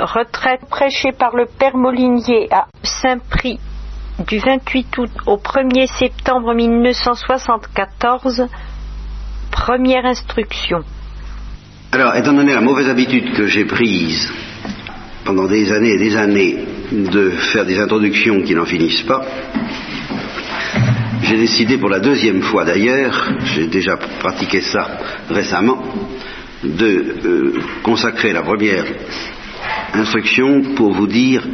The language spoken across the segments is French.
retraite prêchée par le Père Molinier à Saint-Prix du 28 août au 1er septembre 1974, première instruction. Alors, étant donné la mauvaise habitude que j'ai prise pendant des années et des années de faire des introductions qui n'en finissent pas, j'ai décidé pour la deuxième fois d'ailleurs, j'ai déjà pratiqué ça récemment, de euh, consacrer la première instruction pour vous dire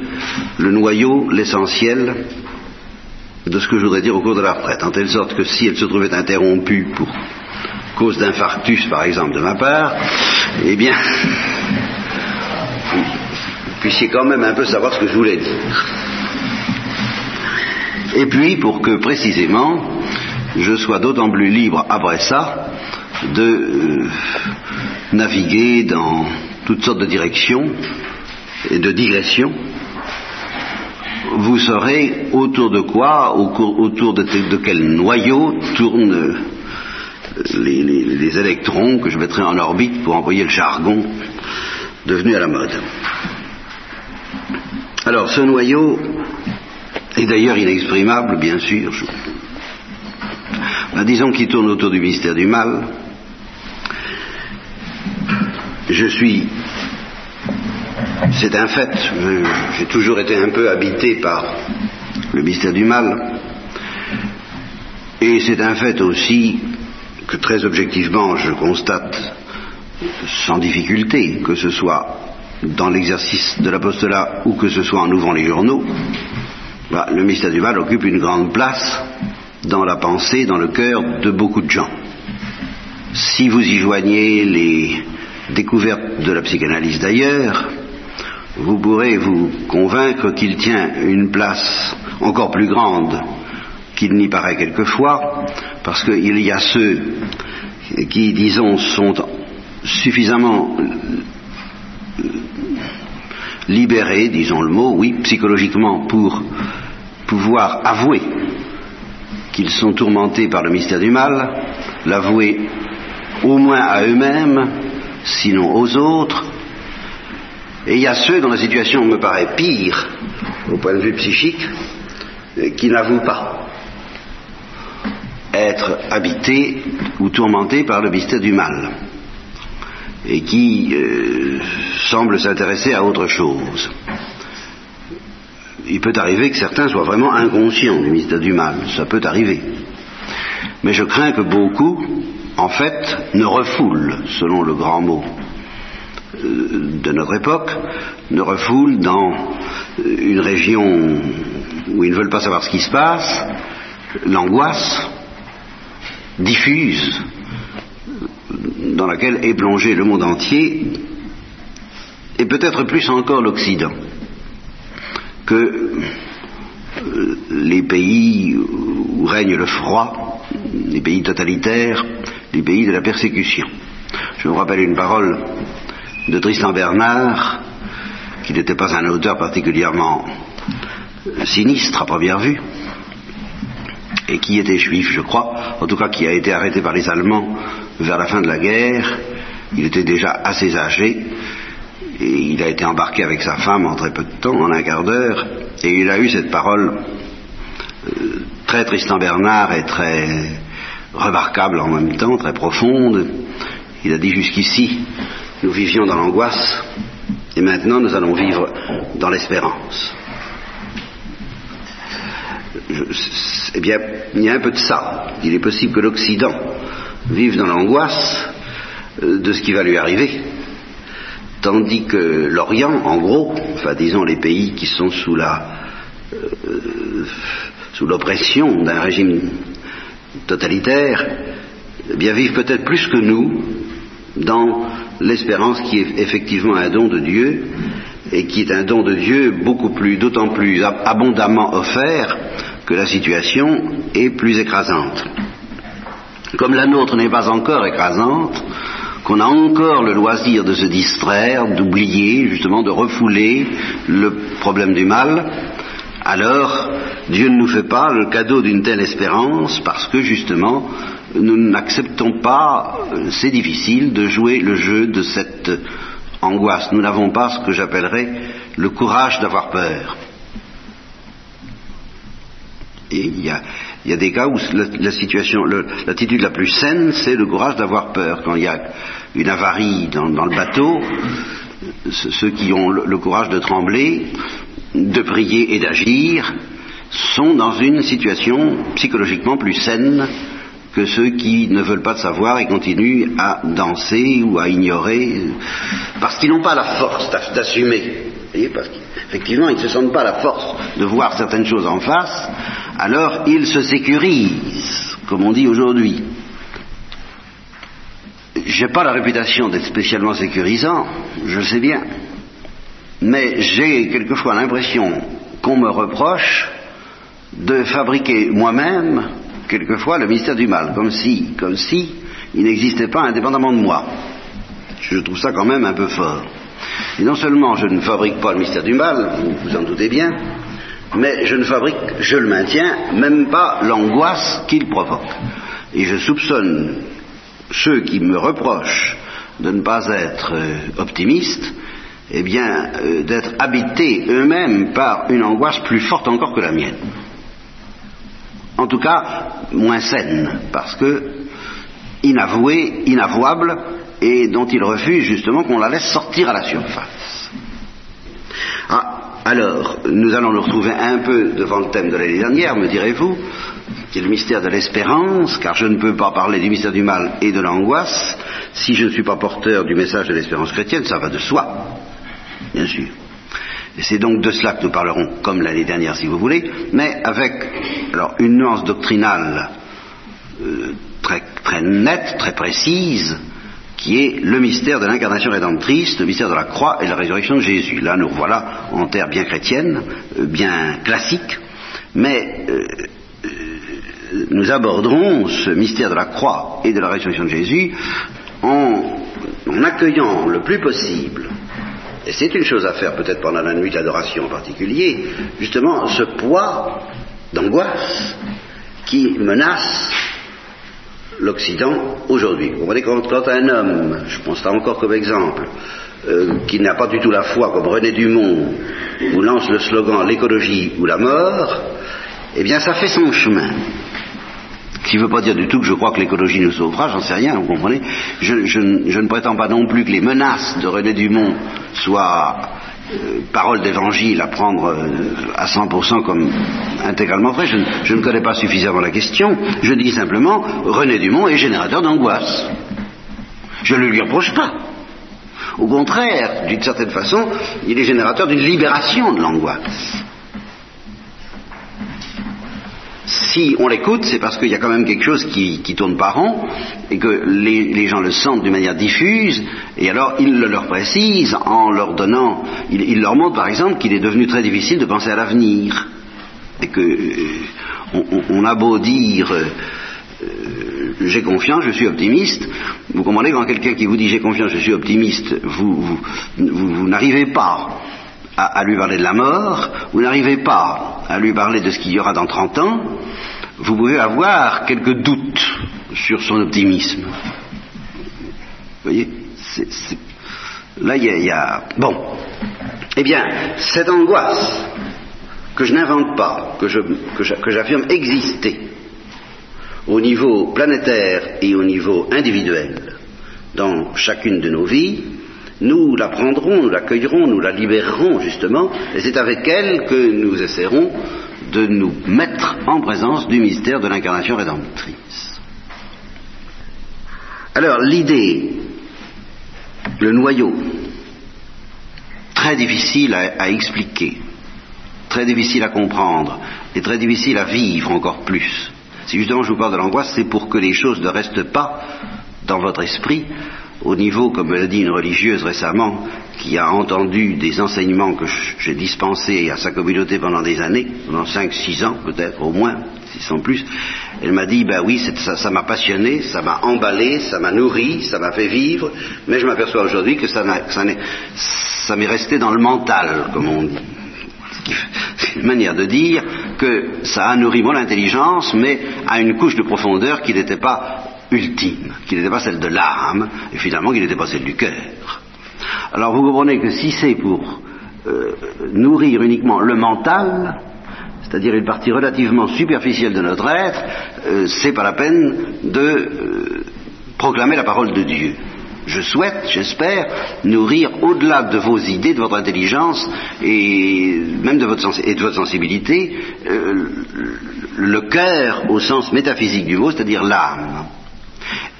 le noyau, l'essentiel de ce que je voudrais dire au cours de la retraite, en telle sorte que si elle se trouvait interrompue pour cause d'infarctus, par exemple, de ma part, eh bien, vous puissiez quand même un peu savoir ce que je voulais dire. Et puis, pour que précisément, je sois d'autant plus libre après ça de euh, naviguer dans toutes sortes de directions et de digressions, vous saurez autour de quoi, autour de, quel noyau tournent euh, les, électrons que je mettrai en orbite pour envoyer le jargon devenu à la mode. Alors ce noyau est d'ailleurs inexprimable, bien sûr. Ben, disons qu'il tourne autour du mystère du mal. Je suis c'est un fait. J'ai toujours été un peu habité par le mystère du mal. Et c'est un fait aussi que très objectivement je constate sans difficulté, que ce soit dans l'exercice de l'apostolat ou que ce soit en ouvrant les journaux, bah, le mystère du mal occupe une grande place dans la pensée, dans le cœur de beaucoup de gens. Si vous y joignez les découvertes de la psychanalyse d'ailleurs, vous pourrez vous convaincre qu'il tient une place encore plus grande qu'il n'y paraît quelquefois, parce qu'il y a ceux qui, disons, sont suffisamment libérés, disons le mot, oui, psychologiquement, pour pouvoir avouer qu'ils sont tourmentés par le mystère du mal, l'avouer au moins à eux-mêmes, sinon aux autres, et il y a ceux dont la situation me paraît pire au point de vue psychique, euh, qui n'avouent pas être habités ou tourmentés par le mystère du mal et qui euh, semblent s'intéresser à autre chose. Il peut arriver que certains soient vraiment inconscients du mystère du mal, ça peut arriver. Mais je crains que beaucoup, en fait, ne refoulent, selon le grand mot, euh, de notre époque ne refoulent dans euh, une région où ils ne veulent pas savoir ce qui se passe, l'angoisse diffuse dans laquelle est plongé le monde entier et peut-être plus encore l'Occident que euh, les pays où règne le froid, les pays totalitaires, les pays de la persécution. Je me rappelle une parole de Tristan Bernard, qui n'était pas un auteur particulièrement sinistre à première vue, et qui était juif, je crois, en tout cas qui a été arrêté par les Allemands vers la fin de la guerre. Il était déjà assez âgé, et il a été embarqué avec sa femme en très peu de temps, en un quart d'heure, et il a eu cette parole euh, très Tristan Bernard et très remarquable en même temps, très profonde. Il a dit jusqu'ici, nous vivions dans l'angoisse et maintenant nous allons vivre dans l'espérance. eh bien, il y a un peu de ça. Il est possible que l'Occident vive dans l'angoisse euh, de ce qui va lui arriver, tandis que l'Orient, en gros, enfin disons les pays qui sont sous la euh, sous l'oppression d'un régime totalitaire, eh bien vivent peut-être plus que nous dans l'espérance qui est effectivement un don de Dieu et qui est un don de Dieu beaucoup plus, d'autant plus abondamment offert que la situation est plus écrasante. Comme la nôtre n'est pas encore écrasante, qu'on a encore le loisir de se distraire, d'oublier, justement, de refouler le problème du mal, alors Dieu ne nous fait pas le cadeau d'une telle espérance parce que justement nous n'acceptons pas, c'est difficile de jouer le jeu de cette angoisse. Nous n'avons pas ce que j'appellerais le courage d'avoir peur. Et il y a, des cas où la, situation, l'attitude la plus saine, c'est le courage d'avoir peur. Quand il y a une avarie dans, le bateau, ceux qui ont le, courage de trembler, de prier et d'agir, sont dans une situation psychologiquement plus saine que ceux qui ne veulent pas savoir et continuent à danser ou à ignorer, parce qu'ils n'ont pas la force d'assumer. Parce qu'effectivement, ils ne se sentent pas la force de voir certaines choses en face, alors ils se sécurisent, comme on dit aujourd'hui. J'ai pas la réputation d'être spécialement sécurisant, je le sais bien, mais j'ai quelquefois l'impression qu'on me reproche de fabriquer moi-même quelquefois le mystère du mal, comme si, comme si il n'existait pas indépendamment de moi. Je trouve ça quand même un peu fort. Et non seulement je ne fabrique pas le mystère du mal, vous vous en doutez bien, mais je ne fabrique, je le maintiens, même pas l'angoisse qu'il provoque. Et je soupçonne ceux qui me reprochent de ne pas être euh, optimistes, eh bien, euh, d'être habités eux-mêmes par une angoisse plus forte encore que la mienne. En tout cas moins saine, parce que inavouée, inavouable, et dont il refuse justement qu'on la laisse sortir à la surface. Ah, alors, nous allons nous retrouver un peu devant le thème de l'année dernière, me direz-vous, qui est le mystère de l'espérance, car je ne peux pas parler du mystère du mal et de l'angoisse. Si je ne suis pas porteur du message de l'espérance chrétienne, ça va de soi, bien sûr. C'est donc de cela que nous parlerons, comme l'année dernière si vous voulez, mais avec une nuance doctrinale euh, très, nette, très précise, qui est le mystère de l'incarnation rédemptrice, le mystère de la croix et de la résurrection de Jésus. Là, nous voilà en terre bien chrétienne, euh, bien classique, mais euh, nous aborderons ce mystère de la croix et de la résurrection de Jésus en accueillant le plus possible et c'est une chose à faire peut-être pendant la nuit d'adoration en particulier, justement ce poids d'angoisse qui menace l'Occident aujourd'hui. Vous comprenez quand, un homme, je pense ça encore comme exemple, euh, qui n'a pas du tout la foi comme René Dumont, ou lance le slogan l'écologie ou la mort, eh bien ça fait son chemin. Ce qui ne veut pas dire du tout que je crois que l'écologie nous sauvera, j'en sais rien, vous comprenez je, ne prétends pas non plus que les menaces de René Dumont soient euh, paroles d'évangile à prendre euh, à 100% comme intégralement vrai. Je, je, ne connais pas suffisamment la question. Je dis simplement, René Dumont est générateur d'angoisse. Je ne lui reproche pas. Au contraire, d'une certaine façon, il est générateur d'une libération de l'angoisse. Si on l'écoute, c'est parce qu'il y a quand même quelque chose qui, tourne par rond et que les, gens le sentent d'une manière diffuse, et alors il le leur précise en leur donnant, il, leur montre par exemple qu'il est devenu très difficile de penser à l'avenir, et que euh, on, a beau dire euh, j'ai confiance, je suis optimiste, vous comprenez quand quelqu'un qui vous dit j'ai confiance, je suis optimiste, vous, vous n'arrivez pas à, lui parler de la mort, vous n'arrivez pas à lui parler de ce qu'il y aura dans 30 ans, vous pouvez avoir quelques doutes sur son optimisme. Vous voyez Là, il y, a... Bon. Eh bien, cette angoisse que je n'invente pas, que, que j'affirme exister au niveau planétaire et au niveau individuel dans chacune de nos vies, nous la prendrons, nous l'accueillerons, nous la libérerons justement, et c'est avec elle que nous essaierons de nous mettre en présence du mystère de l'incarnation rédemptrice. Alors l'idée, le noyau, très difficile à, expliquer, très difficile à comprendre et très difficile à vivre encore plus. Si justement je vous parle de l'angoisse, c'est pour que les choses ne restent pas dans votre esprit au niveau, comme me l'a dit une religieuse récemment, qui a entendu des enseignements que j'ai dispensés à sa communauté pendant des années, pendant 5-6 ans peut-être au moins, sont plus, elle m'a dit, ben oui, ça m'a passionné, ça m'a emballé, ça m'a nourri, ça m'a fait vivre, mais je m'aperçois aujourd'hui que ça m'est resté dans le mental, comme on dit. C'est une manière de dire que ça a nourri mon intelligence, mais à une couche de profondeur qui n'était pas ultime, qui n'était pas celle de l'âme, et finalement qui n'était pas celle du cœur. Alors vous comprenez que si c'est pour euh, nourrir uniquement le mental, c'est-à-dire une partie relativement superficielle de notre être, euh, c'est pas la peine de euh, proclamer la parole de Dieu. Je souhaite, j'espère, nourrir au-delà de vos idées, de votre intelligence et même de votre, et de votre sensibilité, le cœur au sens métaphysique du mot, c'est-à-dire l'âme.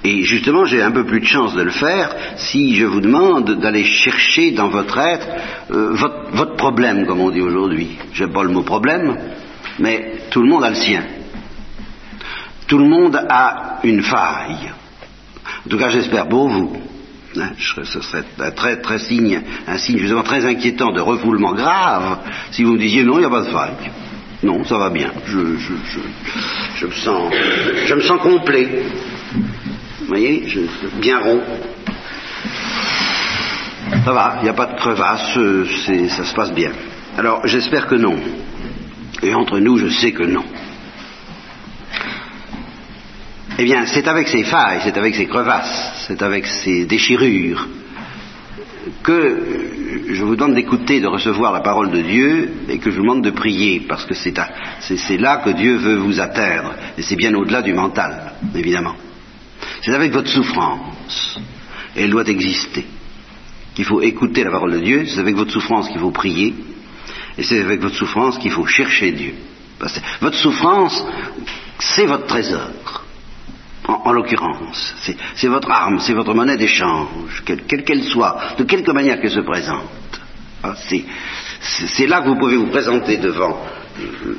Et justement, j'ai un peu plus de chance de le faire si je vous demande d'aller chercher dans votre être euh, votre, problème, comme on dit aujourd'hui. J'aime pas le mot problème, mais tout le monde a le sien. Tout le monde a une faille. En tout cas, j'espère pour vous. Hein, ce serait un très, très signe, un signe justement très inquiétant de refoulement grave si vous me disiez non, il n'y a pas de faille. Non, ça va bien. Je, je, je, je, me sens, je me sens complet. Vous voyez, je, bien rond. Ça va, il n'y a pas de crevasse, ça se passe bien. Alors, j'espère que non. Et entre nous, je sais que non. Eh bien, c'est avec ces failles, c'est avec ces crevasses, c'est avec ces déchirures que je vous demande d'écouter, de recevoir la parole de Dieu et que je vous demande de prier, parce que c'est là que Dieu veut vous atteindre, et c'est bien au-delà du mental, évidemment. C'est avec votre souffrance, et elle doit exister, qu'il faut écouter la parole de Dieu, c'est avec votre souffrance qu'il faut prier, et c'est avec votre souffrance qu'il faut chercher Dieu. votre souffrance, c'est votre trésor en, l'occurrence. C'est votre arme, c'est votre monnaie d'échange, quelle qu'elle soit, de quelque manière qu'elle se présente. Ah, c'est là que vous pouvez vous présenter devant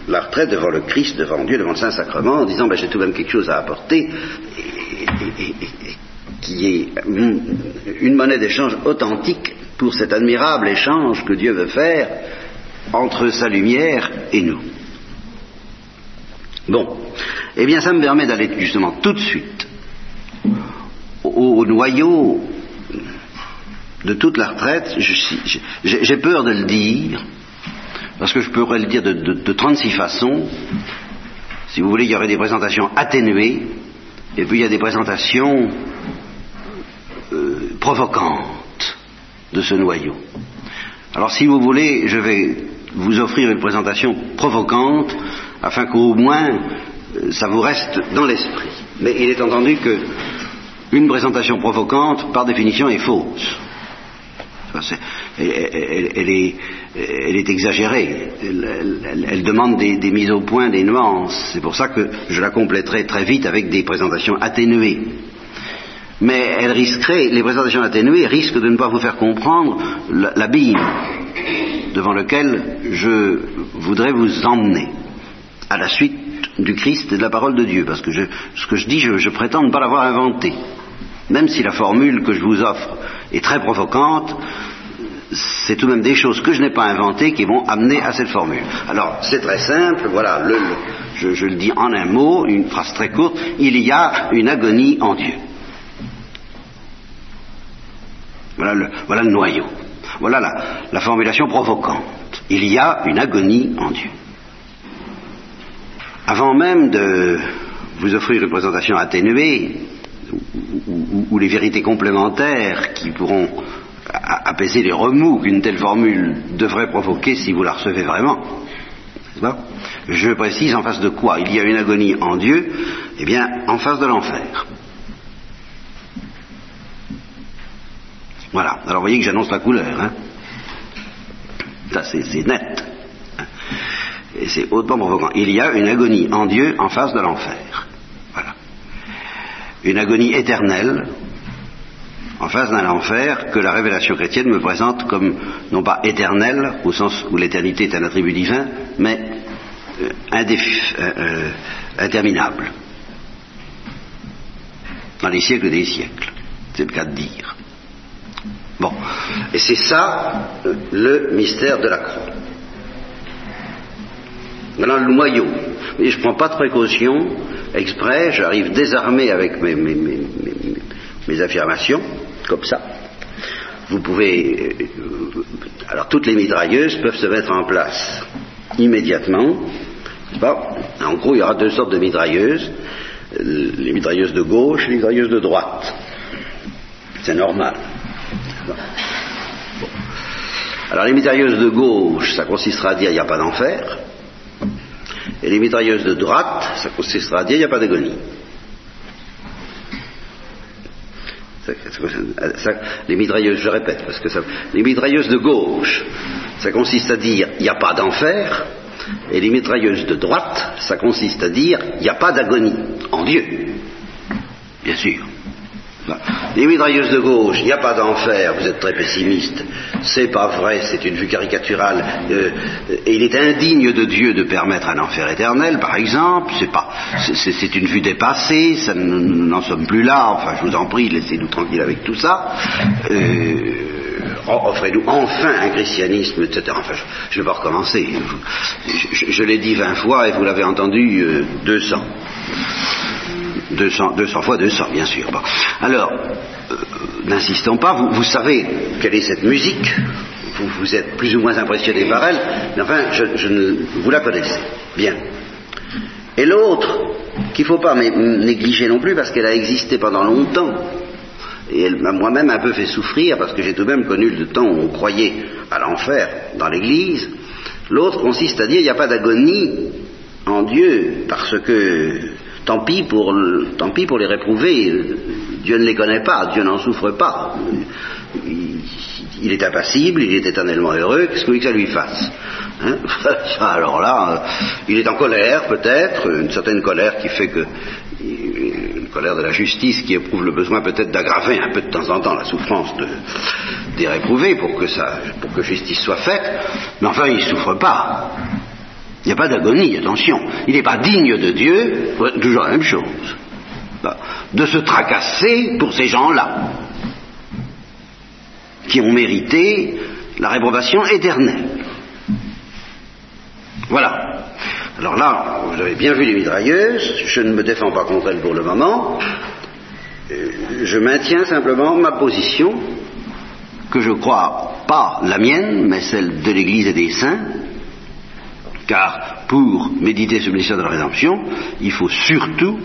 la retraite, devant le Christ, devant Dieu, devant le Saint-Sacrement, en disant ben, j'ai tout de même quelque chose à apporter, qui est une monnaie d'échange authentique pour cet admirable échange que Dieu veut faire entre sa lumière et nous. Bon, eh bien ça me permet d'aller justement tout de suite au, noyau de toute la retraite. J'ai peur de le dire, parce que je pourrais le dire de, 36 façons. Si vous voulez, il y aurait des présentations atténuées, et puis il y a des présentations euh, provocantes de ce noyau. Alors si vous voulez, je vais vous offrir une présentation provocante afin qu'au moins euh, ça vous reste dans l'esprit. Mais il est entendu que une présentation provocante, par définition, est fausse. Elle, est, exagérée. Elle, demande des, mises au point, des nuances. C'est pour ça que je la compléterai très vite avec des présentations atténuées. Mais elle risquerait, les présentations atténuées risquent de ne pas vous faire comprendre l'abîme devant lequel je voudrais vous emmener à la suite du Christ et de la parole de Dieu, parce que ce que je dis, je, prétends ne pas l'avoir inventé. Même si la formule que je vous offre est très provocante, c'est tout de même des choses que je n'ai pas inventées qui vont amener à cette formule. Alors, c'est très simple, voilà, je, le dis en un mot, une phrase très courte, il y a une agonie en Dieu. Voilà le, voilà le noyau. Voilà la formulation provocante. Il y a une agonie en Dieu. Avant même de vous offrir une présentation atténuée, ou, les vérités complémentaires qui pourront apaiser les remous qu'une telle formule devrait provoquer si vous la recevez vraiment, je précise en face de quoi il y a une agonie en Dieu, eh bien en face de l'enfer. Voilà, alors vous voyez que j'annonce la couleur. Hein. Ça c'est net et c'est hautement provocant. Il y a une agonie en Dieu en face de l'enfer. Une agonie éternelle en face d'un enfer que la révélation chrétienne me présente comme non pas éternel au sens où l'éternité est un attribut divin, mais euh, euh, euh, interminable. Dans les siècles des siècles. C'est le cas de dire. Bon. Et c'est ça le mystère de la croix. Maintenant, le noyau. Et je ne prends pas de précaution, exprès, j'arrive désarmé avec mes, affirmations, comme ça. Vous pouvez. Euh, alors, toutes les mitrailleuses peuvent se mettre en place immédiatement. En gros, il y aura deux sortes de mitrailleuses les mitrailleuses de gauche et les mitrailleuses de droite. C'est normal. Alors les mitrailleuses de gauche, ça consistera à dire il n'y a pas d'enfer. Et les mitrailleuses de droite, ça consistera à dire il n'y a pas d'agonie. les mitrailleuses, je répète, parce que ça, les mitrailleuses de gauche, ça consiste à dire il n'y a pas d'enfer, et les mitrailleuses de droite, ça consiste à dire il n'y a pas d'agonie en Dieu, bien sûr. Les mitrailleuses de gauche, il n'y a pas d'enfer, vous êtes très pessimiste. C'est pas vrai, c'est une vue caricaturale. Euh, et il est indigne de Dieu de permettre un enfer éternel, par exemple. C'est pas, c'est une vue dépassée, nous n'en sommes plus là. Enfin, je vous en prie, laissez-nous tranquilles avec tout ça. Euh, offrez-nous enfin un christianisme, etc. Enfin, je ne vais pas recommencer. Je, l'ai dit vingt fois et vous l'avez entendu euh, deux cents. 200, 200 fois 200, bien sûr. Alors, euh, n'insistons pas, vous, savez quelle est cette musique, vous, êtes plus ou moins impressionné par elle, mais enfin, je, vous la connaissez. Bien. Et l'autre, qu'il ne faut pas négliger non plus, parce qu'elle a existé pendant longtemps, et elle m'a moi-même un peu fait souffrir, parce que j'ai tout de même connu le temps où on croyait à l'enfer dans l'Église, l'autre consiste à dire il n'y a pas d'agonie en Dieu, parce que tant pis pour, tant pis pour les réprouver. Dieu ne les connaît pas, Dieu n'en souffre pas. Il, est impassible, il est éternellement heureux, qu'est-ce que vous que ça lui fasse hein Alors là, il est en colère peut-être, une certaine colère qui fait que une colère de la justice qui éprouve le besoin peut-être d'aggraver un peu de temps en temps la souffrance des réprouvés pour que, ça, pour que justice soit faite, mais enfin il ne souffre pas. Il n'y a pas d'agonie, attention. Il n'est pas digne de Dieu, toujours la même chose, bah, de se tracasser pour ces gens-là, qui ont mérité la réprobation éternelle. Voilà. Alors là, vous avez bien vu les mitrailleuses, je ne me défends pas contre elles pour le moment, euh, je maintiens simplement ma position, que je crois pas la mienne, mais celle de l'Église et des saints, car pour méditer ce mystère de la rédemption, il faut surtout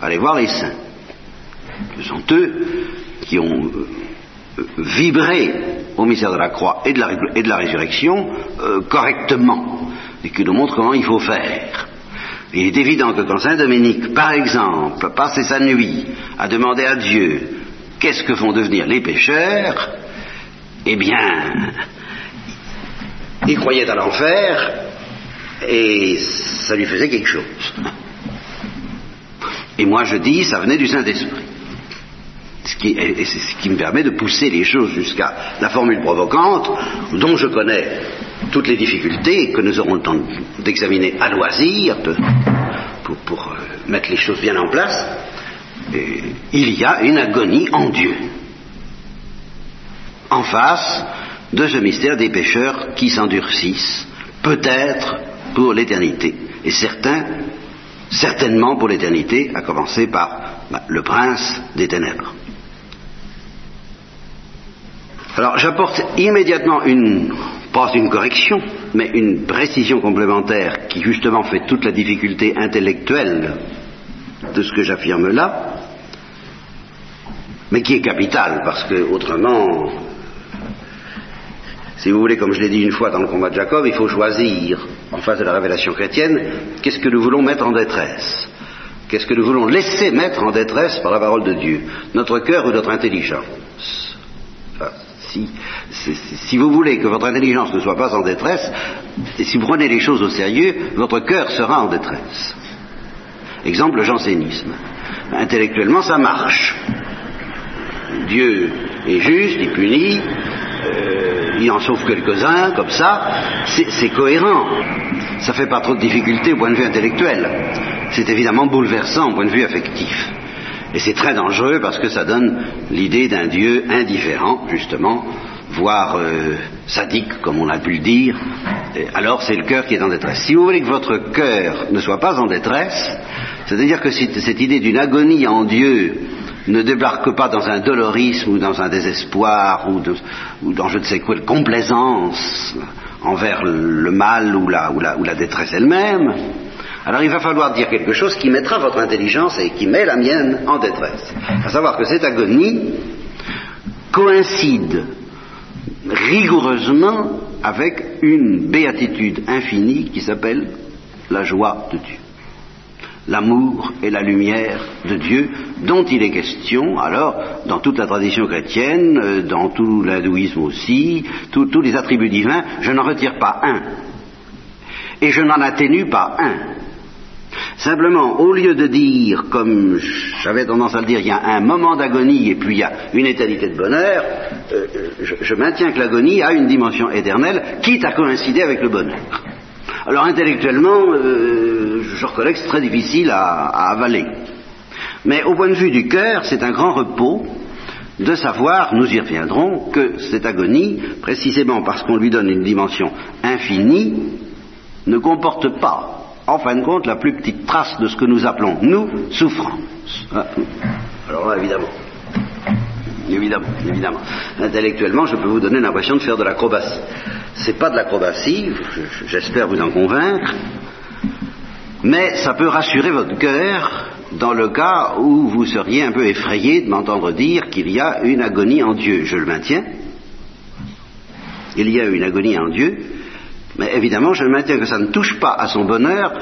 aller voir les saints. Ce sont eux qui ont euh, vibré au mystère de la croix et de la, résurrection euh, correctement, et qui nous montrent comment il faut faire. Il est évident que quand Saint Dominique, par exemple, passait sa nuit à demander à Dieu qu'est-ce que vont devenir les pécheurs, eh bien, il croyait à l'enfer et ça lui faisait quelque chose. Et moi je dis, ça venait du Saint-Esprit. Et c'est ce qui me permet de pousser les choses jusqu'à la formule provocante, dont je connais toutes les difficultés que nous aurons le temps d'examiner à loisir pour, pour, euh, mettre les choses bien en place. il y a une agonie en Dieu, en face de ce mystère des pécheurs qui s'endurcissent, peut-être pour l'éternité. Et certains, certainement pour l'éternité, à commencer par bah, le prince des ténèbres. Alors j'apporte immédiatement une, pas une correction, mais une précision complémentaire qui justement fait toute la difficulté intellectuelle de ce que j'affirme là, mais qui est capitale parce que autrement si vous voulez, comme je l'ai dit une fois dans le combat de Jacob, il faut choisir, en face de la révélation chrétienne, qu'est-ce que nous voulons mettre en détresse? Qu'est-ce que nous voulons laisser mettre en détresse par la parole de Dieu? Notre cœur ou notre intelligence? Si, si, vous voulez que votre intelligence ne soit pas en détresse, et si vous prenez les choses au sérieux, votre cœur sera en détresse. Exemple, le jansénisme. Intellectuellement, ça marche. Dieu est juste, il punit, euh, il en sauve quelques-uns, comme ça, c'est cohérent. Ça fait pas trop de difficultés au point de vue intellectuel. C'est évidemment bouleversant au point de vue affectif. Et c'est très dangereux parce que ça donne l'idée d'un Dieu indifférent, justement, voire euh, sadique, comme on a pu le dire. alors c'est le cœur qui est en détresse. Si vous voulez que votre cœur ne soit pas en détresse, c'est-à-dire que cette idée d'une agonie en Dieu ne débarque pas dans un dolorisme ou dans un désespoir ou, dans je ne sais quoi, complaisance envers le mal ou la, ou la, ou la détresse elle-même, alors il va falloir dire quelque chose qui mettra votre intelligence et qui met la mienne en détresse. À savoir que cette agonie coïncide rigoureusement avec une béatitude infinie qui s'appelle la joie de Dieu. L'amour et la lumière de Dieu dont il est question, alors, dans toute la tradition chrétienne, euh, dans tout l'hindouisme aussi, tous les attributs divins, je n'en retire pas un. Et je n'en atténue pas un. Simplement, au lieu de dire, comme j'avais tendance à le dire, il y a un moment d'agonie et puis il y a une éternité de bonheur, euh, je, maintiens que l'agonie a une dimension éternelle, quitte à coïncider avec le bonheur. Alors intellectuellement, euh, je reconnais que c'est très difficile à, avaler. Mais au point de vue du cœur, c'est un grand repos de savoir, nous y reviendrons, que cette agonie, précisément parce qu'on lui donne une dimension infinie, ne comporte pas en fin de compte, la plus petite trace de ce que nous appelons, nous, souffrance. Ah. Alors là, évidemment. Évidemment, évidemment. Intellectuellement, je peux vous donner l'impression de faire de l'acrobatie. C'est pas de l'acrobatie, j'espère vous en convaincre, mais ça peut rassurer votre cœur dans le cas où vous seriez un peu effrayé de m'entendre dire qu'il y a une agonie en Dieu. Je le maintiens. Il y a une agonie en Dieu, mais évidemment, je maintiens que ça ne touche pas à son bonheur,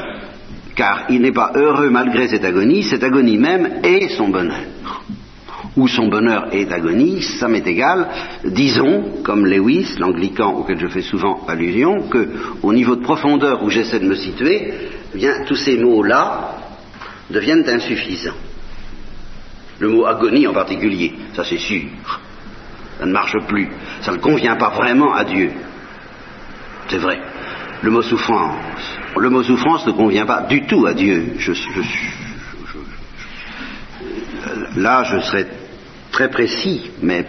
car il n'est pas heureux malgré cette agonie, cette agonie même est son bonheur. Où son bonheur est agonie, ça m'est égal. Disons, comme Lewis, l'anglican auquel je fais souvent allusion, que au niveau de profondeur où j'essaie de me situer, eh bien, tous ces mots-là deviennent insuffisants. Le mot agonie en particulier, ça c'est sûr. Ça ne marche plus. Ça ne convient pas vraiment à Dieu. C'est vrai. Le mot souffrance. Le mot souffrance ne convient pas du tout à Dieu. là, je serai très précis, mais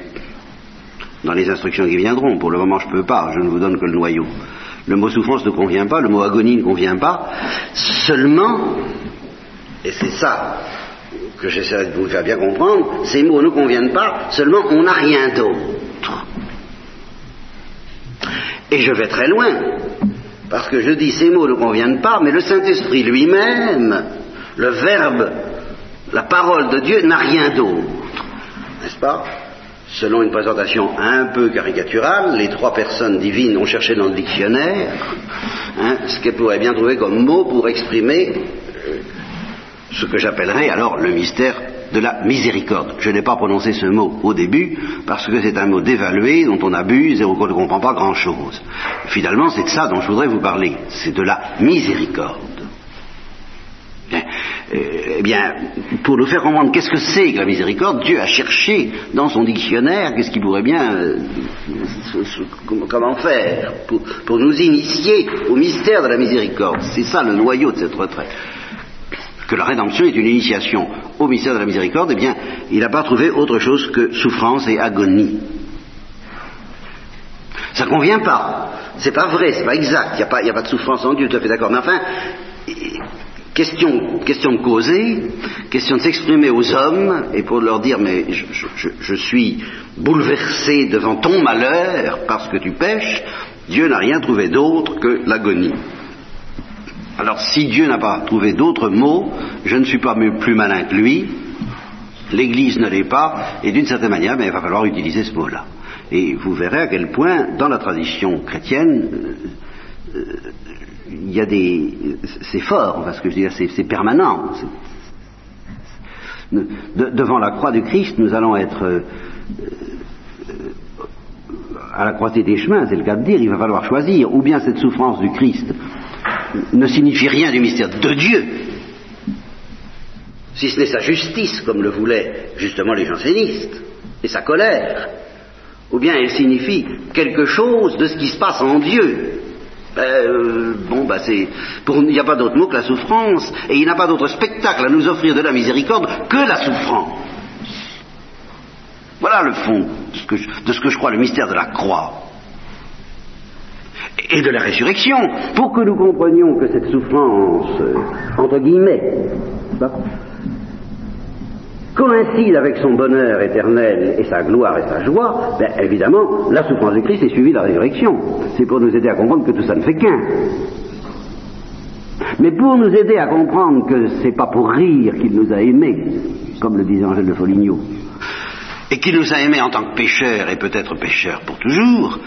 dans les instructions qui viendront, pour le moment, je ne peux pas. Je ne vous donne que le noyau. Le mot souffrance ne convient pas, le mot agonie ne convient pas. Seulement, et c'est ça que j'essaierai de vous faire bien comprendre, ces mots ne conviennent pas, seulement on n'a rien d'autre. Et je vais très loin, parce que je dis ces mots ne conviennent pas, mais le Saint-Esprit lui-même, le Verbe, la parole de Dieu n'a rien d'autre. N'est-ce pas Selon une présentation un peu caricaturale, les trois personnes divines ont cherché dans le dictionnaire hein, ce qu'elles pourraient bien trouver comme mot pour exprimer euh, ce que j'appellerais alors le mystère de la miséricorde. Je n'ai pas prononcé ce mot au début parce que c'est un mot dévalué dont on abuse et on ne comprend pas grand-chose. Finalement, c'est de ça dont je voudrais vous parler. C'est de la miséricorde. Eh bien, pour nous faire comprendre qu'est-ce que c'est que la miséricorde, Dieu a cherché dans son dictionnaire qu'est-ce qu'il pourrait bien, euh, comment faire pour, nous initier au mystère de la miséricorde. C'est ça le noyau de cette retraite que la rédemption est une initiation au mystère de la miséricorde, eh bien, il n'a pas trouvé autre chose que souffrance et agonie. Ça ne convient pas. C'est pas vrai, c'est pas exact. Il n'y a, pas de souffrance en Dieu, tout à fait d'accord. Mais enfin, question, question de causer, question de s'exprimer aux hommes et pour leur dire mais je, suis bouleversé devant ton malheur parce que tu pêches, Dieu n'a rien trouvé d'autre que l'agonie. Alors si Dieu n'a pas trouvé d'autres mots, je ne suis pas plus malin que lui, l'Église ne l'est pas, et d'une certaine manière, ben, il va falloir utiliser ce mot-là. Et vous verrez à quel point, dans la tradition chrétienne, euh, il y a des... C'est fort, parce que je dis, c'est permanent. devant la croix du Christ, nous allons être... Euh, à la croisée des chemins, c'est le cas de dire, il va falloir choisir, ou bien cette souffrance du Christ ne signifie rien du mystère de Dieu, si ce n'est sa justice, comme le voulaient justement les jansénistes, et sa colère, ou bien elle signifie quelque chose de ce qui se passe en Dieu. Ben, bon, ben c'est, il n'y a pas d'autre mot que la souffrance, et il n'a pas d'autre spectacle à nous offrir de la miséricorde que la souffrance. Voilà le fond de ce que je crois le mystère de la croix. Et de la résurrection, pour que nous comprenions que cette souffrance, euh, entre guillemets, coïncide avec son bonheur éternel et sa gloire et sa joie, ben, évidemment, la souffrance de Christ est suivie de la résurrection. C'est pour nous aider à comprendre que tout ça ne fait qu'un. Mais pour nous aider à comprendre que c'est pas pour rire qu'il nous a aimés, comme le disait Angèle de Foligno, et qu'il nous a aimés en tant que pécheurs et peut-être pécheurs pour toujours,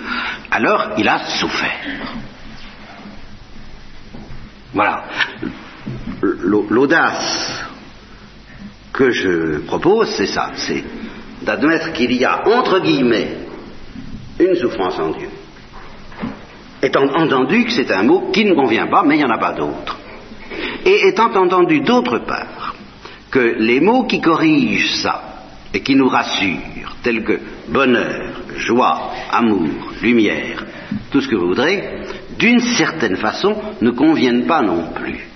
alors il a souffert. Voilà. L'audace que je propose, c'est ça, c'est d'admettre qu'il y a, entre guillemets, une souffrance en Dieu. Étant entendu que c'est un mot qui ne convient pas, mais il n'y en a pas d'autre. Et étant entendu d'autre part que les mots qui corrigent ça et qui nous rassurent, tels que bonheur, joie, amour, lumière, tout ce que vous voudrez, d'une certaine façon ne conviennent pas non plus.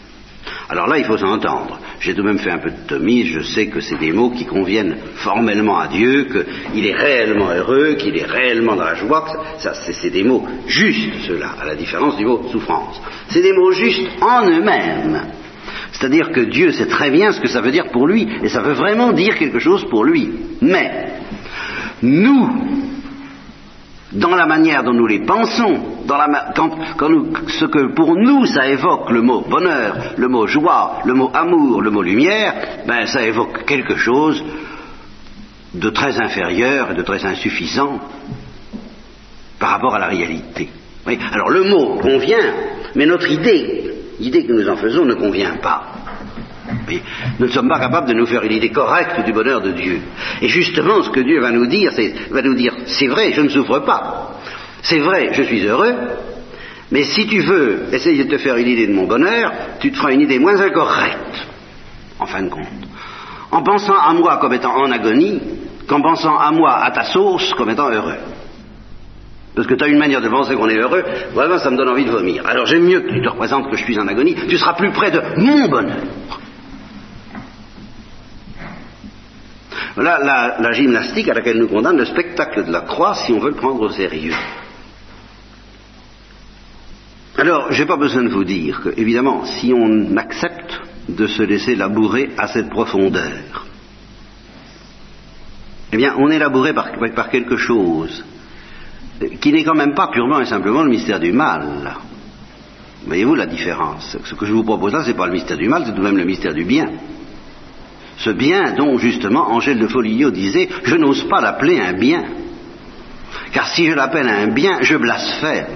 Alors là, il faut s'entendre. J'ai tout de même fait un peu de tomie, je sais que c'est des mots qui conviennent formellement à Dieu, qu'il est réellement heureux, qu'il est réellement dans la joie, ça, c'est des mots justes, ceux-là, à la différence du mot souffrance. C'est des mots justes en eux-mêmes. C'est-à-dire que Dieu sait très bien ce que ça veut dire pour lui, et ça veut vraiment dire quelque chose pour lui. Mais, nous, dans la manière dont nous les pensons, quand, ce que pour nous ça évoque le mot bonheur, le mot joie, le mot amour, le mot lumière, ben ça évoque quelque chose de très inférieur et de très insuffisant par rapport à la réalité. Alors le mot convient, mais notre idée, l'idée que nous en faisons ne convient pas. Nous ne sommes pas capables de nous faire une idée correcte du bonheur de Dieu. Et justement, ce que Dieu va nous dire, va nous dire, c'est vrai, je ne souffre pas. C'est vrai, je suis heureux. Mais si tu veux essayer de te faire une idée de mon bonheur, tu te feras une idée moins incorrecte, en fin de compte. En pensant à moi comme étant en agonie, qu'en pensant à moi à ta sauce comme étant heureux. Parce que tu as une manière de penser qu'on est heureux, vraiment ça me donne envie de vomir. Alors j'aime mieux que tu te représentes que je suis en agonie, tu seras plus près de mon bonheur. Voilà la, gymnastique à laquelle nous condamne le spectacle de la croix si on veut le prendre au sérieux. Alors, je n'ai pas besoin de vous dire que, évidemment, si on accepte de se laisser labourer à cette profondeur, eh bien, on est labouré par, quelque chose qui n'est quand même pas purement et simplement le mystère du mal. Voyez-vous la différence? Ce que je vous propose là, ce n'est pas le mystère du mal, c'est tout de même le mystère du bien. Ce bien dont justement Angèle de Foligno disait, je n'ose pas l'appeler un bien. Car si je l'appelle un bien, je blasphème.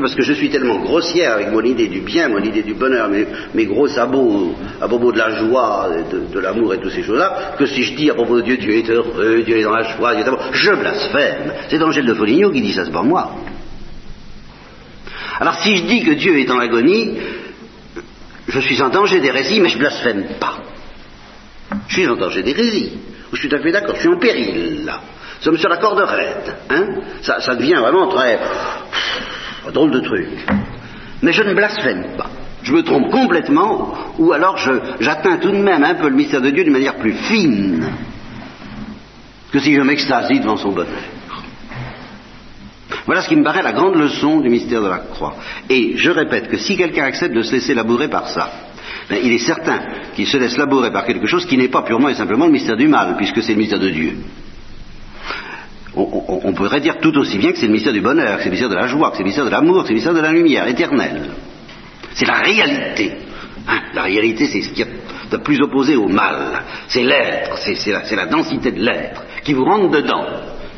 Parce que je suis tellement grossière avec mon idée du bien, mon idée du bonheur, mes, gros sabots à propos de la joie, de, l'amour et toutes ces choses-là, que si je dis à propos de Dieu, Dieu est heureux, Dieu est dans la joie, Dieu est amour, je blasphème. C'est Angèle de Foligno qui dit ça, c'est pas moi. Alors si je dis que Dieu est en agonie, je suis en danger d'hérésie, mais je blasphème pas. Je suis en danger d'hérésie. Je suis tout à fait d'accord, je suis en péril, là. Sommes sur la corde raide. Hein? Ça, ça devient vraiment très... drôle de truc. Mais je ne blasphème pas. Je me trompe complètement, ou alors j'atteins tout de même un peu le mystère de Dieu d'une manière plus fine que si je m'extasie devant son bonheur. Voilà ce qui me paraît la grande leçon du mystère de la croix. Et je répète que si quelqu'un accepte de se laisser labourer par ça, il est certain qu'il se laisse labourer par quelque chose qui n'est pas purement et simplement le mystère du mal, puisque c'est le mystère de Dieu. On, pourrait dire tout aussi bien que c'est le mystère du bonheur, que c'est le mystère de la joie, que c'est le mystère de l'amour, que c'est le mystère de la lumière éternelle. C'est la réalité. Hein, la réalité, c'est ce qui est de plus opposé au mal. C'est l'être, c'est la, la densité de l'être qui vous rentre dedans.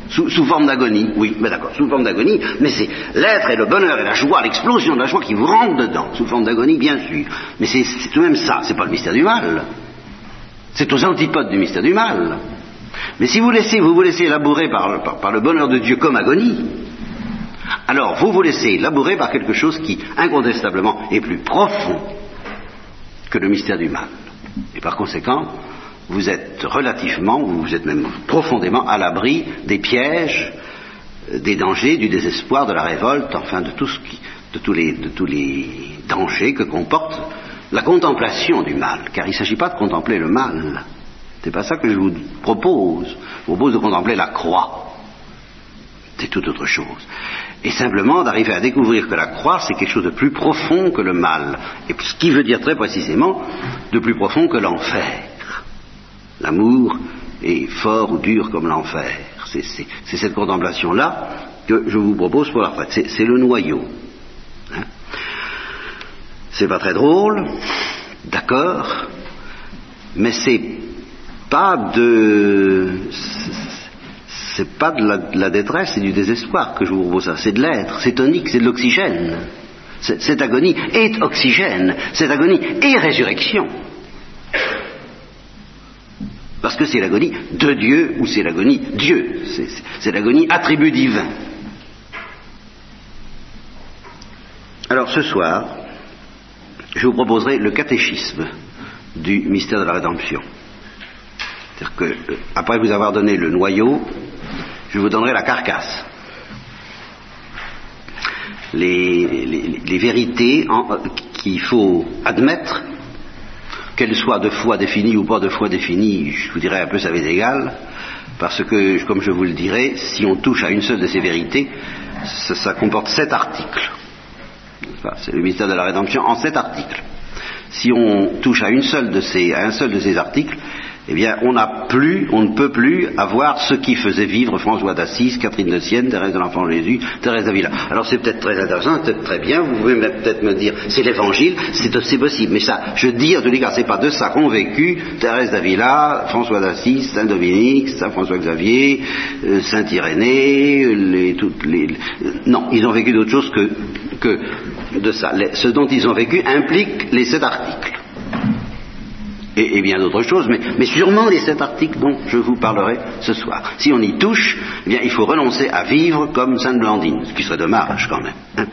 Sous, forme d'agonie, oui, mais d'accord, sous forme d'agonie, mais c'est l'être et le bonheur et la joie, l'explosion de la joie qui vous rentre dedans, sous forme d'agonie, bien sûr. Mais c'est tout de même ça, c'est pas le mystère du mal. C'est aux antipodes du mystère du mal. Mais si vous laissez, vous vous laissez labourer par, le bonheur de Dieu comme agonie, alors vous vous laissez labourer par quelque chose qui, incontestablement, est plus profond que le mystère du mal. Et par conséquent, vous êtes relativement, vous êtes même profondément à l'abri des pièges, euh, des dangers, du désespoir, de la révolte, enfin de tous les dangers que comporte la contemplation du mal. Car il ne s'agit pas de contempler le mal. C'est pas ça que je vous propose. Je vous propose de contempler la croix. C'est tout autre chose. Et simplement d'arriver à découvrir que la croix, c'est quelque chose de plus profond que le mal. Et ce qui veut dire très précisément de plus profond que l'enfer. L'amour est fort ou dur comme l'enfer. C'est cette contemplation-là que je vous propose pour la retraite. C'est le noyau. Hein. c'est pas très drôle, d'accord, mais c'est pas de. c'est pas de la, détresse et du désespoir que je vous propose ça, c'est de l'être, c'est tonique, c'est de l'oxygène. Cette agonie est oxygène, cette agonie est résurrection. Parce que c'est l'agonie de Dieu ou c'est l'agonie Dieu, c'est l'agonie attribut divin. Alors ce soir, je vous proposerai le catéchisme du mystère de la rédemption. C'est-à-dire que, euh, après vous avoir donné le noyau, je vous donnerai la carcasse. Les, vérités qu'il faut admettre, qu'elles soient de foi définies ou pas de foi définies, je vous dirais un peu ça va égal, parce que, comme je vous le dirai, si on touche à une seule de ces vérités, ça, comporte sept articles. c'est le mystère de la rédemption en sept articles. Si on touche à, une seule de ces, à un seul de ces articles, eh bien, on n'a plus, on ne peut plus avoir ce qui faisait vivre François d'Assise, Catherine de Sienne, Thérèse de l'Enfant Jésus, Thérèse d'Avila. Alors c'est peut-être très intéressant, peut-être très bien, vous pouvez peut-être me dire, c'est l'évangile, c'est possible, mais ça, je dis en tous les cas, c'est pas de ça qu'ont vécu Thérèse d'Avila, François d'Assise, Saint Dominique, Saint François Xavier, euh, Saint Irénée, toutes les, non, ils ont vécu d'autre chose que, que de ça. ce dont ils ont vécu implique les sept articles et, bien d'autres choses, mais, sûrement les sept articles dont je vous parlerai ce soir. Si on y touche, eh il faut renoncer à vivre comme Sainte Blandine, ce qui serait dommage quand même.